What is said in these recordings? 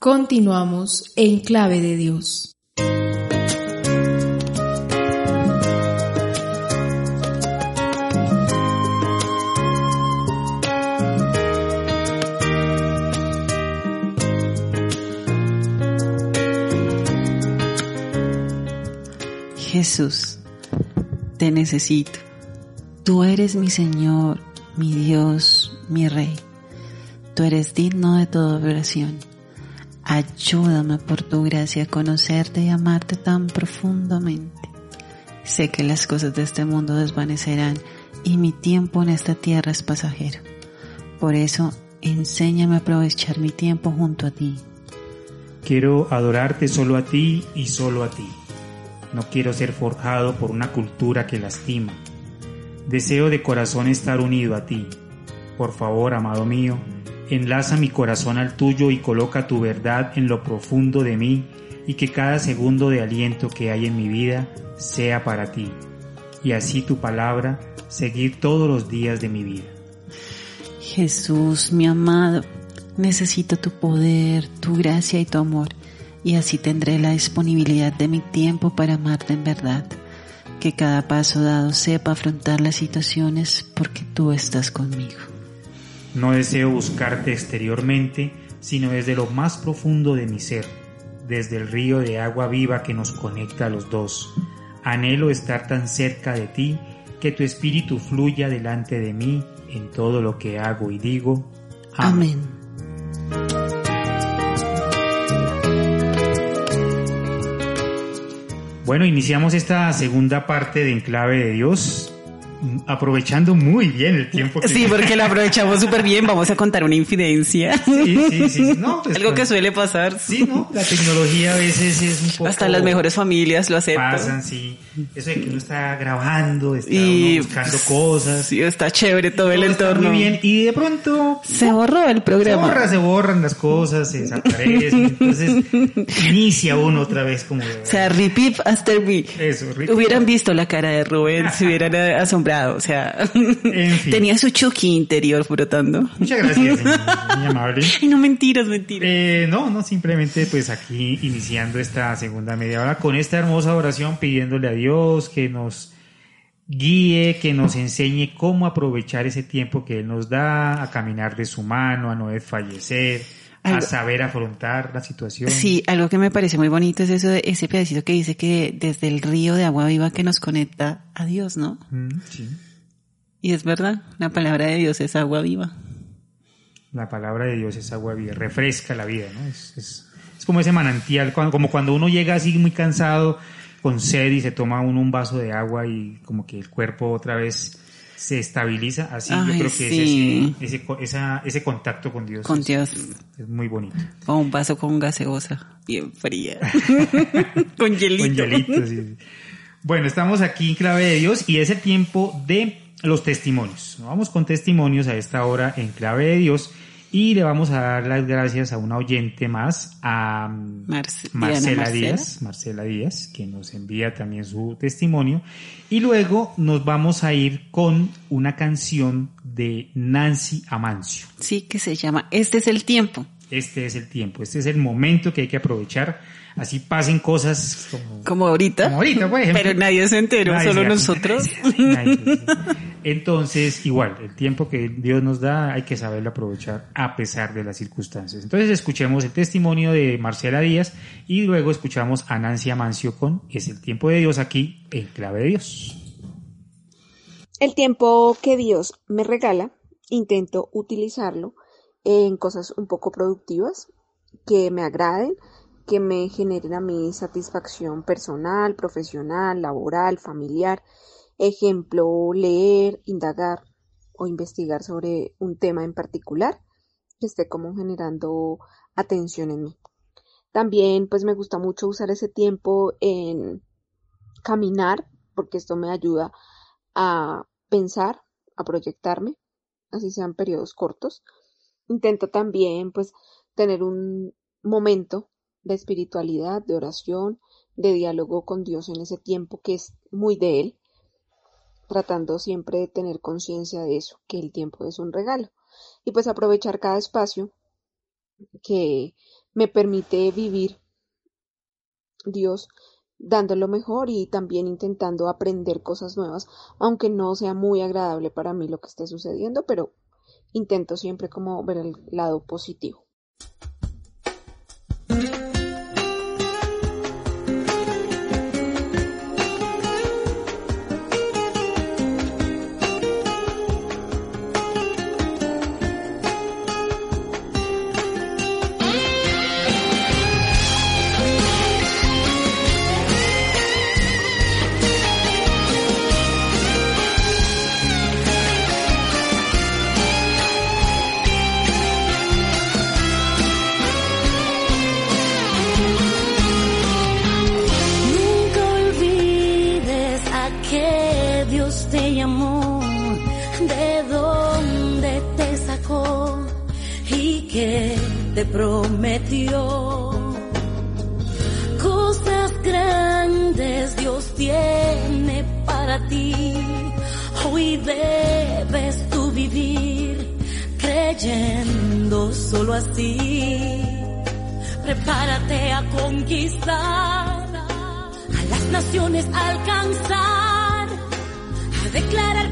Continuamos en Clave de Dios. Jesús, te necesito. Tú eres mi Señor, mi Dios, mi Rey. Tú eres digno de toda oración. Ayúdame por tu gracia a conocerte y amarte tan profundamente. Sé que las cosas de este mundo desvanecerán y mi tiempo en esta tierra es pasajero. Por eso, enséñame a aprovechar mi tiempo junto a ti. Quiero adorarte solo a ti y solo a ti. No quiero ser forjado por una cultura que lastima. Deseo de corazón estar unido a ti. Por favor, amado mío, enlaza mi corazón al tuyo y coloca tu verdad en lo profundo de mí y que cada segundo de aliento que hay en mi vida sea para ti. Y así tu palabra seguir todos los días de mi vida. Jesús, mi amado, necesito tu poder, tu gracia y tu amor y así tendré la disponibilidad de mi tiempo para amarte en verdad. Que cada paso dado sepa afrontar las situaciones porque tú estás conmigo. No deseo buscarte exteriormente, sino desde lo más profundo de mi ser, desde el río de agua viva que nos conecta a los dos. Anhelo estar tan cerca de ti que tu espíritu fluya delante de mí en todo lo que hago y digo. Amén. Bueno, iniciamos esta segunda parte de Enclave de Dios aprovechando muy bien el tiempo. Que sí, porque lo aprovechamos súper bien. Vamos a contar una infidencia. Sí, sí, sí. Pues, Algo que suele pasar. Sí, ¿no? La tecnología a veces es un poco... Hasta las mejores familias lo aceptan. Pasan, sí. Eso de que uno está grabando, está buscando cosas. Sí, está chévere todo el entorno. Muy bien. Y de pronto... Se borró el programa. Se borra, se borran las cosas, se desaparecen. Entonces inicia uno otra vez como... O sea, repeat after me. Eso, repeat. Hubieran visto la cara de Rubén, se hubieran asombrado o sea, tenía su Chucky interior brotando. Muchas gracias, muy amable. Y no mentiras, mentiras. Eh, no, no, simplemente pues aquí iniciando esta segunda media hora con esta hermosa oración pidiéndole a Dios que nos guíe, que nos enseñe cómo aprovechar ese tiempo que Él nos da, a caminar de su mano, a no desfallecer, a saber afrontar la situación. Sí, algo que me parece muy bonito es eso de ese pedacito que dice que desde el río de agua viva que nos conecta a Dios, ¿no? Mm, sí. Y es verdad, la palabra de Dios es agua viva. La palabra de Dios es agua viva, refresca la vida, ¿no? Es, es, es como ese manantial, como cuando uno llega así muy cansado, con sed y se toma uno un vaso de agua y como que el cuerpo otra vez se estabiliza, así yo creo que es ese, ese, contacto con Dios. Con Dios. Es muy bonito. O un vaso con gaseosa, bien fría. con hielito. Con hielito, sí. Bueno, estamos aquí en Clave de Dios y es el tiempo de los testimonios. Vamos con testimonios a esta hora en Clave de Dios y le vamos a dar las gracias a una oyente más, a Marcela Díaz, Marcela Díaz, que nos envía también su testimonio. Y luego nos vamos a ir con una canción de Nancy Amancio. Sí, que se llama Este es el tiempo. Este es el tiempo, este es el momento que hay que aprovechar así pasen cosas como, como ahorita. Como ahorita, por ejemplo. Pero nadie se enteró, solo nosotros. Entonces, igual, el tiempo que Dios nos da hay que saberlo aprovechar a pesar de las circunstancias. Entonces, escuchemos el testimonio de Marcela Díaz y luego escuchamos a Nancy Amancio con Es el tiempo de Dios aquí en Clave de Dios. El tiempo que Dios me regala, intento utilizarlo en cosas un poco productivas que me agraden, que me generen a mí satisfacción personal, profesional, laboral, familiar. Ejemplo, leer, indagar o investigar sobre un tema en particular que esté como generando atención en mí. También pues me gusta mucho usar ese tiempo en caminar porque esto me ayuda a pensar, a proyectarme, así sean periodos cortos. Intento también pues tener un momento de espiritualidad, de oración, de diálogo con Dios en ese tiempo que es muy de Él, tratando siempre de tener conciencia de eso, que el tiempo es un regalo. Y pues aprovechar cada espacio que me permite vivir Dios dando lo mejor y también intentando aprender cosas nuevas, aunque no sea muy agradable para mí lo que esté sucediendo, pero intento siempre como ver el lado positivo. Declarar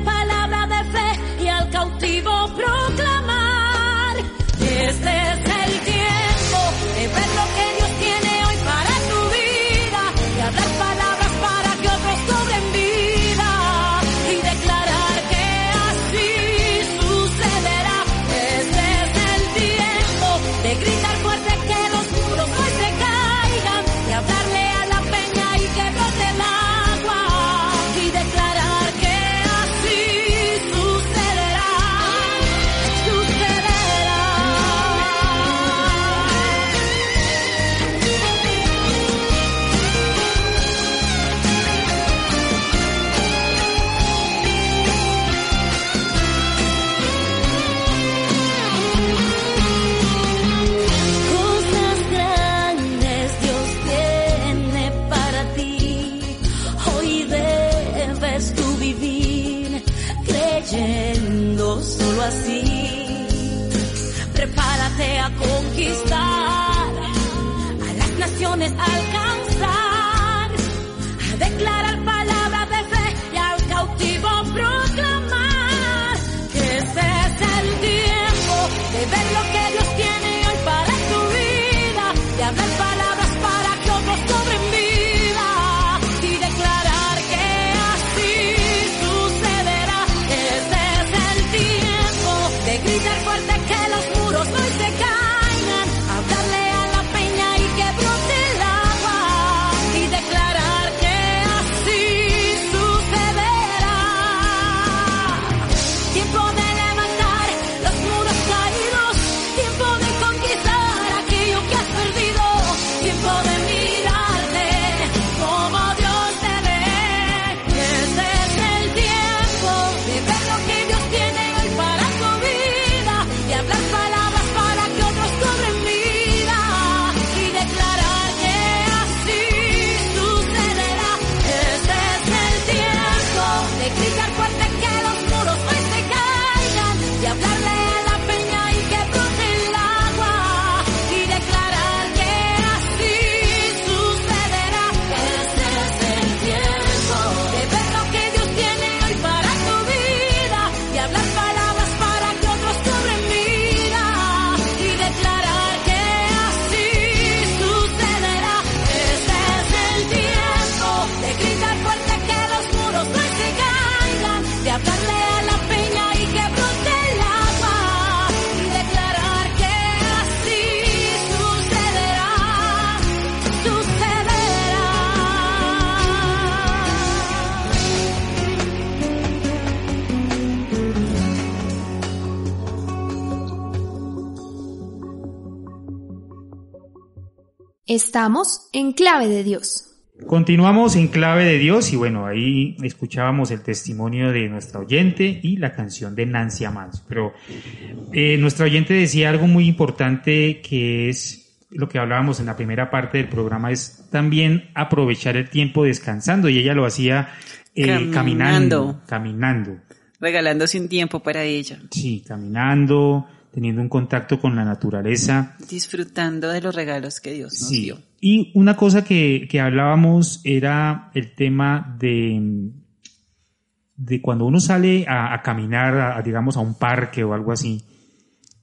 Estamos en clave de Dios. Continuamos en clave de Dios y bueno, ahí escuchábamos el testimonio de nuestra oyente y la canción de Nancy Amans. Pero eh, nuestra oyente decía algo muy importante que es lo que hablábamos en la primera parte del programa, es también aprovechar el tiempo descansando y ella lo hacía eh, caminando. caminando. Regalándose un tiempo para ella. Sí, caminando, teniendo un contacto con la naturaleza. Disfrutando de los regalos que Dios nos Sí. dio. Y una cosa que, que hablábamos era el tema de, de cuando uno sale a, a caminar, a- a, digamos, a un parque o algo así.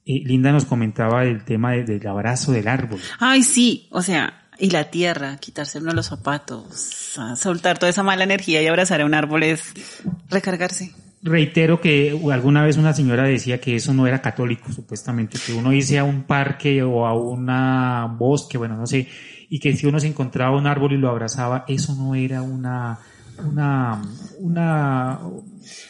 Eh, Linda nos comentaba el tema de- del abrazo del árbol. Ay, sí, o sea, y la tierra, quitarse uno los zapatos, soltar toda esa mala energía y abrazar a un árbol es recargarse. Reitero que alguna vez una señora decía que eso no era católico, supuestamente, que uno irse a un parque o a una bosque, bueno, no sé, y que si uno se encontraba un árbol y lo abrazaba, eso no era una, una, una,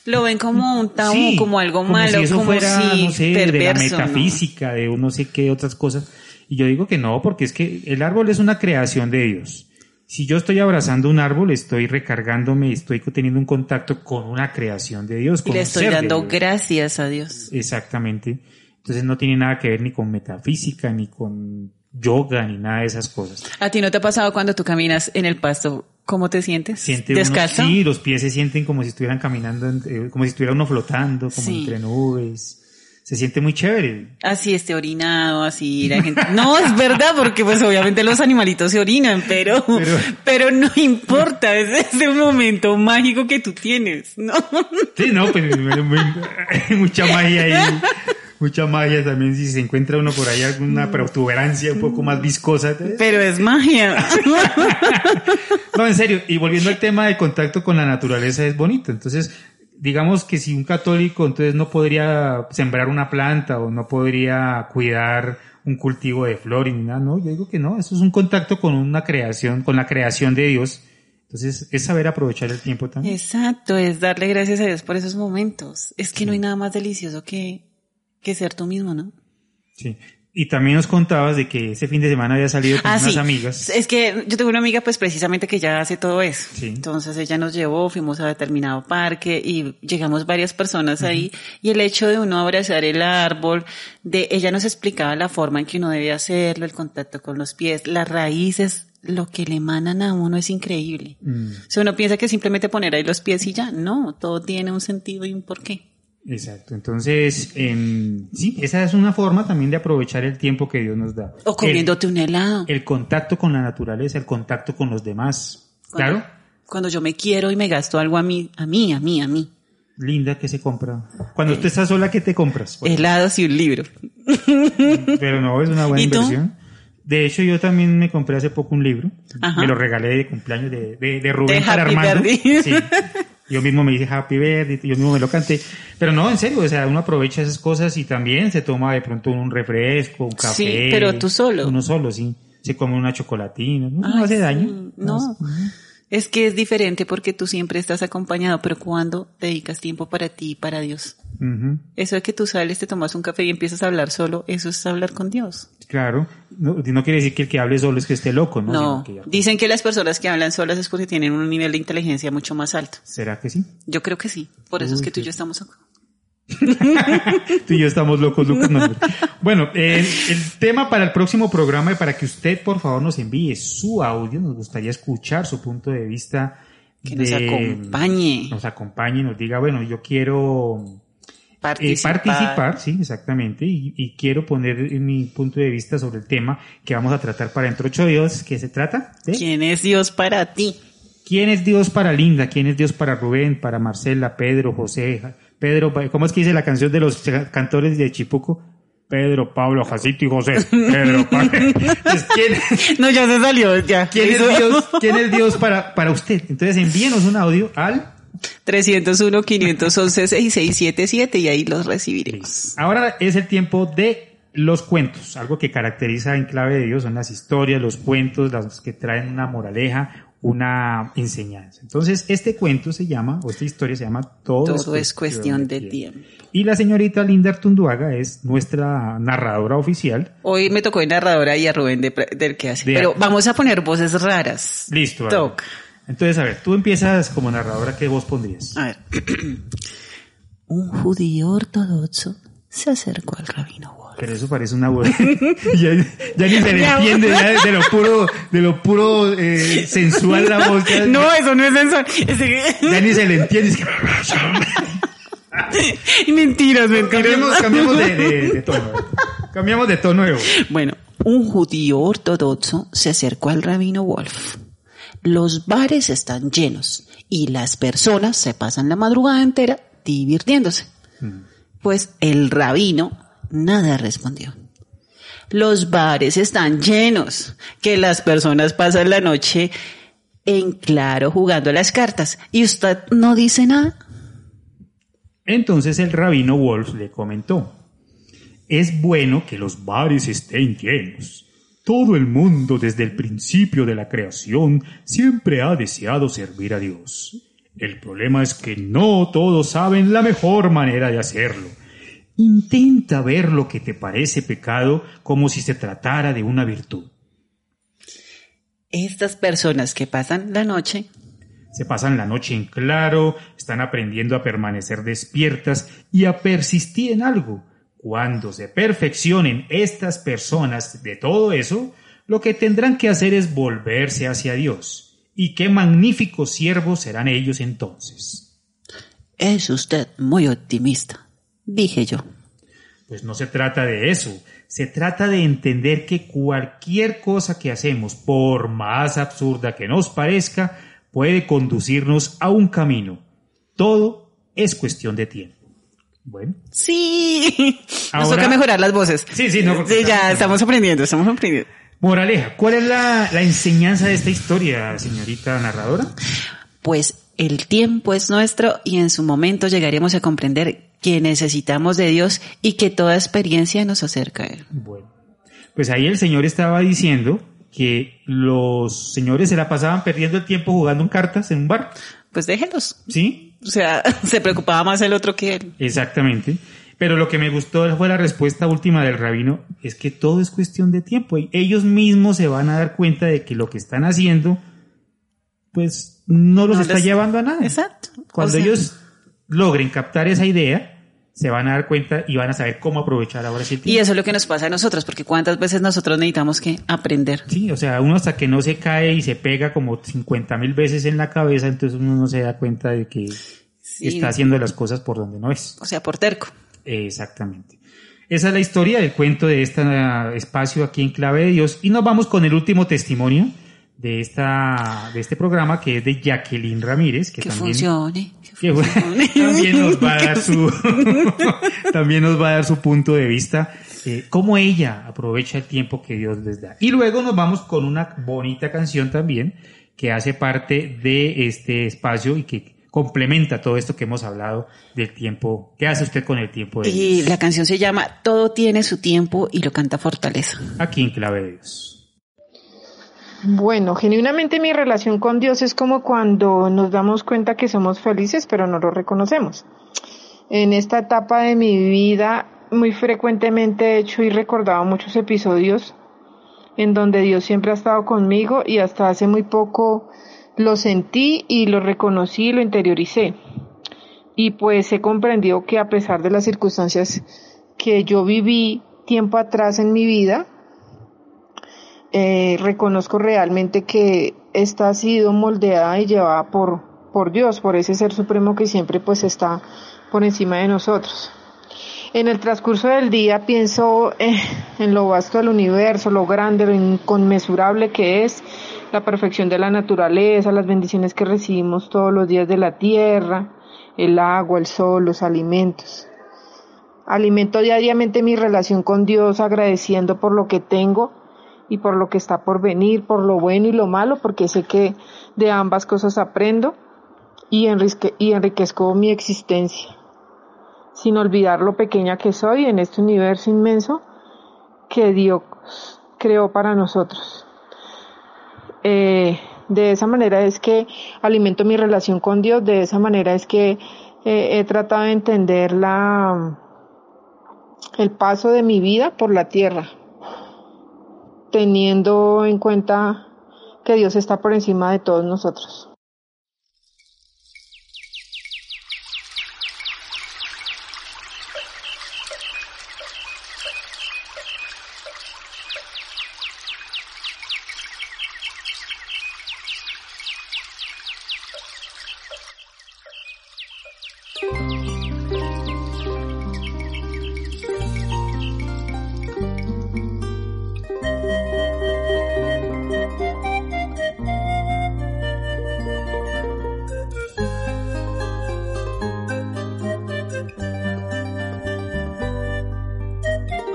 Lo ven como un tabú, Sí, como algo como malo, si eso como fuera, si no sé, de la perverso. ¿no? metafísica, de un no sé qué otras cosas. Y yo digo que no, porque es que el árbol es una creación de Dios. Si yo estoy abrazando un árbol, estoy recargándome, estoy teniendo un contacto con una creación de Dios. Y le estoy dando gracias a Dios. Exactamente. Entonces no tiene nada que ver ni con metafísica, ni con yoga, ni nada de esas cosas. ¿A ti no te ha pasado cuando tú caminas en el pasto? ¿Cómo te sientes? Siente uno- ¿Descalzo? sí, los pies se sienten como si estuvieran caminando, eh, como si estuviera uno flotando, como Sí. entre nubes. Se siente muy chévere. Así esté orinado, así la gente. No, es verdad, porque pues obviamente los animalitos se orinan, pero, pero, Pero- no importa, es ese momento mágico que tú tienes, ¿no? Sí, no, pues hay mucha magia ahí. Mucha magia también si se encuentra uno por ahí alguna protuberancia un poco más viscosa. Pero es magia. No, en serio, y volviendo al tema del contacto con la naturaleza es bonito. Entonces, digamos que si un católico entonces no podría sembrar una planta o no podría cuidar un cultivo de flor y ni nada, no, yo digo que no, eso es un contacto con una creación, con la creación de Dios. Entonces, es saber aprovechar el tiempo también. Exacto, es darle gracias a Dios por esos momentos. Es que no hay nada más delicioso que, que ser tú mismo, ¿no? Sí. Y también nos contabas de que ese fin de semana había salido con Ah, unas sí. amigas. Es que yo tengo una amiga, pues precisamente que ya hace todo eso. Sí. Entonces ella nos llevó, fuimos a determinado parque y llegamos varias personas ahí. Y el hecho de uno abrazar el árbol, de ella nos explicaba la forma en que uno debe hacerlo, el contacto con los pies, las raíces, lo que le emanan a uno es increíble. Mm, O sea, uno piensa que simplemente poner ahí los pies y ya. No, todo tiene un sentido y un porqué. Exacto. Entonces, em, sí, esa es una forma también de aprovechar el tiempo que Dios nos da. O comiéndote un helado. El, contacto con la naturaleza, el contacto con los demás. Cuando- Claro. Cuando yo me quiero y me gasto algo a mí, a mí, a mí, a mí. Linda que se compra. Cuando tú estás sola, ¿qué te compras? Pues, Helados y un libro. Pero no, es una buena inversión. De hecho, yo también me compré hace poco un libro. Ajá. Me lo regalé de cumpleaños de, de, de Rubén De para Armando. Sí. Yo mismo me dije Happy Birthday, yo mismo me lo canté. Pero no, en serio, o sea, uno aprovecha esas cosas y también se toma de pronto un refresco, un café. Sí, pero tú solo. Uno solo, sí. Se come una chocolatina. No, no Ay, hace sí, daño. No. Es que es diferente porque tú siempre estás acompañado, pero cuando dedicas tiempo para ti y para Dios. Eso de que tú sales, te tomas un café y empiezas a hablar solo, eso es hablar con Dios. Claro. No, no quiere decir que el que hable solo es que esté loco, ¿no? No, que ya- dicen que las personas que hablan solas es porque tienen un nivel de inteligencia mucho más alto. ¿Será que sí? Yo creo que sí, por eso es que tú y yo estamos acá. Tú y yo estamos locos, Lucas. bueno, eh, el tema para el próximo programa y para que usted, por favor, nos envíe su audio. Nos gustaría escuchar su punto de vista. Que nos acompañe. Nos acompañe y nos diga, bueno, yo quiero eh, Participar. sí, exactamente, y, y quiero poner mi punto de vista sobre el tema que vamos a tratar para dentro de ocho días, que se trata de ¿Quién es Dios para ti? quién es Dios para Linda, quién es Dios para Rubén, para Marcela, Pedro, José, Pedro, ¿cómo es que dice la canción de los cantores de Chipuco? Pedro, Pablo, Jacito y José. Pedro, Pablo. ¿quién, No, ya se salió, ya. quién es Dios, quién es Dios para, para usted? Entonces envíenos un audio al 301 511 6677 y ahí los recibiremos. Ahora es el tiempo de los cuentos. Algo que caracteriza en clave de Dios son las historias, los cuentos, las que traen una moraleja, una enseñanza. Entonces, este cuento se llama, o esta historia se llama Todo, Todo es cuestión de tiempo. Y la señorita Linda Artunduaga es nuestra narradora oficial. Hoy me tocó de narradora y a Rubén de, del que hace. De- Pero vamos a poner voces raras. Listo. Toc. Entonces, a ver, tú empiezas como narradora, ¿qué voz pondrías? A ver. Un judío ortodoxo se acercó al rabino. Pero eso parece una voz. ya, ya ni se le entiende, ya de lo puro, de lo puro eh, sensual la voz. Ya, No, eso no es sensual. Ya ni se le entiende. Es que- mentiras, mentiras. Cambiemos, cambiemos de, de- de tono. Cambiamos de tono voz. Bueno, un judío ortodoxo se acercó al rabino Wolf. Los bares están llenos y las personas se pasan la madrugada entera divirtiéndose. Pues el rabino nada respondió. Los bares están llenos, que las personas pasan la noche en claro jugando las cartas y usted no dice nada. Entonces el rabino Wolf le comentó, es bueno que los bares estén llenos. Todo el mundo desde el principio de la creación siempre ha deseado servir a Dios. El problema es que no todos saben la mejor manera de hacerlo. Intenta ver lo que te parece pecado como si se tratara de una virtud. Estas personas que pasan la noche Se pasan la noche en claro, están aprendiendo a permanecer despiertas y a persistir en algo. Cuando se perfeccionen estas personas de todo eso, lo que tendrán que hacer es volverse hacia Dios. Y qué magníficos siervos serán ellos entonces. Es usted muy optimista, dije yo. Pues no se trata de eso, se trata de entender que cualquier cosa que hacemos, por más absurda que nos parezca, puede conducirnos a un camino. Todo es cuestión de tiempo. Bueno, Sí, nos toca mejorar las voces. Sí, sí, no, Sí, ya estamos- estamos aprendiendo, estamos aprendiendo. moraleja, ¿cuál es la, la enseñanza de esta historia, señorita narradora? Pues el tiempo es nuestro y en su momento llegaremos a comprender que necesitamos de Dios y que toda experiencia nos acerca a Él. Bueno, pues ahí el señor estaba diciendo que los señores se la pasaban perdiendo el tiempo jugando en cartas en un bar, Pues déjenlos. ¿sí? O sea, se preocupaba más el otro que él. Exactamente. Pero lo que me gustó fue la respuesta última del rabino, es que todo es cuestión de tiempo. Y ellos mismos se van a dar cuenta de que lo que están haciendo, pues no los No está les- llevando a nada. Exacto. Cuando O sea, ellos logren captar esa idea, se van a dar cuenta y van a saber cómo aprovechar ahora sí el Y tiempo. eso es lo que nos pasa a nosotros, porque cuántas veces nosotros necesitamos que aprender. Sí, o sea, uno hasta que no se cae y se pega como 50 mil veces en la cabeza, entonces uno no se da cuenta de que Sí. está haciendo las cosas por donde no es. O sea, por terco. Exactamente. Esa es la historia del cuento de este espacio aquí en Clave de Dios. Y nos vamos con el último testimonio de esta, de este programa que es de Jacqueline Ramírez, que, Que también, funcione. que funcione. también nos va a dar su, también nos va a dar su punto de vista, eh, cómo ella aprovecha el tiempo que Dios les da. Y luego nos vamos con una bonita canción también que hace parte de este espacio y que complementa todo esto que hemos hablado del tiempo. ¿Qué hace usted con el tiempo de Y Dios? la canción se llama Todo tiene su tiempo y lo canta Fortaleza. Aquí en Clave de Dios. Bueno, genuinamente mi relación con Dios es como cuando nos damos cuenta que somos felices pero no lo reconocemos. En esta etapa de mi vida muy frecuentemente he hecho y recordado muchos episodios en donde Dios siempre ha estado conmigo y hasta hace muy poco lo sentí y lo reconocí y lo interioricé. Y pues he comprendido que a pesar de las circunstancias que yo viví tiempo atrás en mi vida, eh, reconozco realmente que esta ha sido moldeada y llevada por, por Dios, por ese ser supremo que siempre pues está por encima de nosotros. En el transcurso del día pienso eh, en lo vasto del universo, lo grande, lo inconmensurable que es, la perfección de la naturaleza, las bendiciones que recibimos todos los días de la tierra, el agua, el sol, los alimentos. Alimento diariamente mi relación con Dios agradeciendo por lo que tengo y por lo que está por venir, por lo bueno y lo malo, porque sé que de ambas cosas aprendo y, enrique- y enriquezco mi existencia, sin olvidar lo pequeña que soy en este universo inmenso que Dios creó para nosotros. Eh, de esa manera es que alimento mi relación con Dios, de esa manera es que eh, he tratado de entender el paso de mi vida por la tierra, teniendo en cuenta que Dios está por encima de todos nosotros.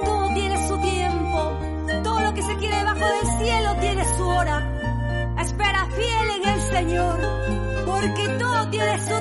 Todo tiene su tiempo, todo lo que se quiere bajo del cielo tiene su hora. Espera fiel en el Señor, porque todo tiene su hora.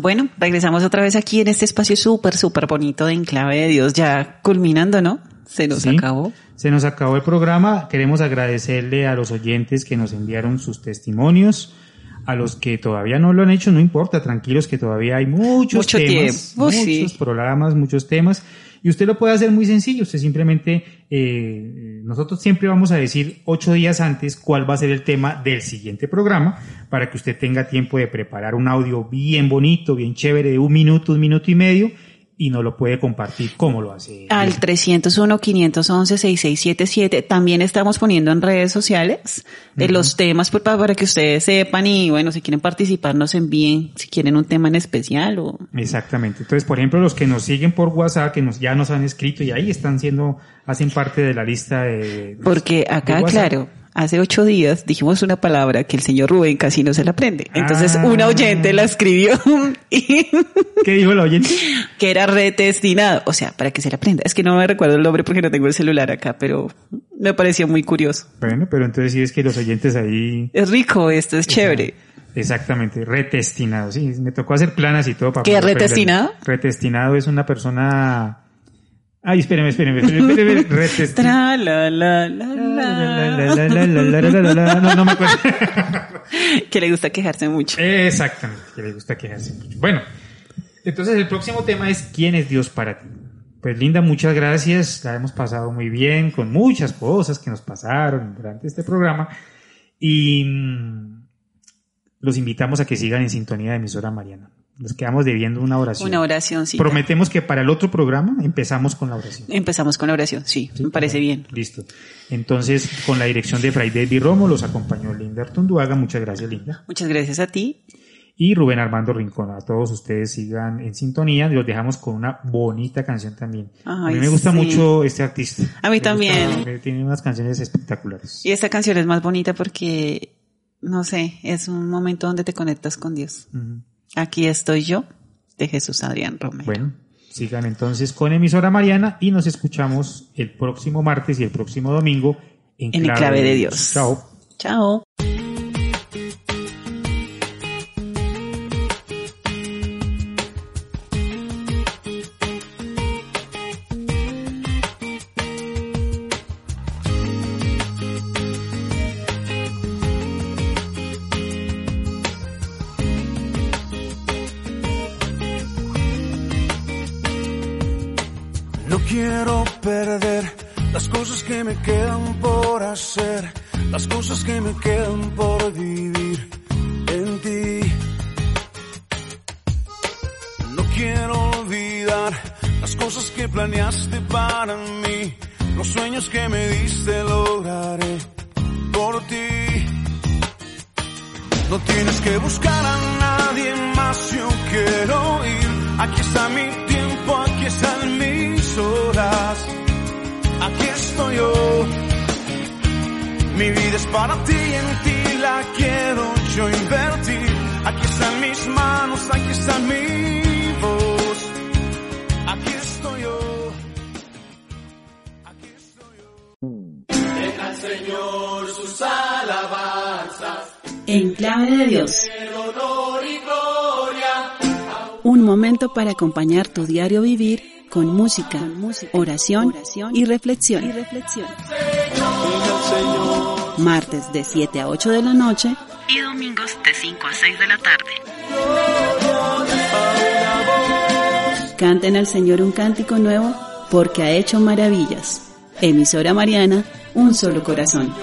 Bueno, regresamos otra vez aquí en este espacio súper, súper bonito de Enclave de Dios, ya culminando, ¿no? Se nos acabó. Se nos acabó el programa. Queremos agradecerle a los oyentes que nos enviaron sus testimonios. A los que todavía no lo han hecho, no importa, tranquilos que todavía hay muchos Mucho temas, tiempo. muchos programas, muchos temas. Y usted lo puede hacer muy sencillo, usted simplemente, eh, nosotros siempre vamos a decir ocho días antes cuál va a ser el tema del siguiente programa para que usted tenga tiempo de preparar un audio bien bonito, bien chévere de un minuto, un minuto y medio y no lo puede compartir como lo hace. Al 301-511-6677 también estamos poniendo en redes sociales de los temas pues, para, para que ustedes sepan y bueno, si quieren participar nos envíen, si quieren un tema en especial o... Exactamente. Entonces, por ejemplo, los que nos siguen por WhatsApp, que nos, ya nos han escrito y ahí están siendo, hacen parte de la lista de... Porque acá, de claro, hace ocho días dijimos una palabra que el señor Rubén casi no se la aprende. Entonces Ah. una oyente la escribió y ¿Qué dijo la oyente? que era retestinado. O sea, para que se la aprenda. Es que no me recuerdo el nombre porque no tengo el celular acá, pero me pareció muy curioso. Bueno, pero entonces sí es que los oyentes ahí, Es rico esto, es chévere. exactamente, retestinado. Sí, me tocó hacer planas y todo para ¿Qué retestinado? Retestinado es una persona... Ay, la, la, la. No, no me acuerdo. Que le gusta quejarse mucho. Exactamente, que le gusta quejarse mucho. Bueno, entonces el próximo tema es ¿quién es Dios para ti? Pues Linda, muchas gracias, la hemos pasado muy bien con muchas cosas que nos pasaron durante este programa y mm, los invitamos a que sigan en sintonía de emisora Mariana. Nos quedamos debiendo una oración. Una oración, sí. Prometemos que para el otro programa empezamos con la oración. Empezamos con la oración, sí, Sí, me parece bien. Listo. Entonces, con la dirección de Fray David Romo, los acompañó Linda Artunduaga. Muchas gracias, Linda. Muchas gracias a ti. y Rubén Armando Rincón. A todos ustedes sigan en sintonía. Los dejamos con una bonita canción también. a mí me gusta sí. mucho este artista. A mí Me también. gusta- tiene unas canciones espectaculares. Y esta canción es más bonita porque, no sé, es un momento donde te conectas con Dios. Aquí estoy yo, de Jesús Adrián Romero. Bueno, sigan entonces con emisora Mariana y nos escuchamos el próximo martes y el próximo domingo en, En el clave de Dios. Chao. Chao. Yo. Mi vida es para ti, en ti la quiero yo invertir. Aquí están mis manos, aquí está mi voz. Aquí estoy yo. Aquí estoy yo. En clave de Dios. Un momento para acompañar tu diario vivir con música, oración y reflexión. Martes de 7 a 8 de la noche y domingos de 5 a 6 de la tarde. Canten al Señor un cántico nuevo porque ha hecho maravillas. Emisora Mariana, un solo corazón.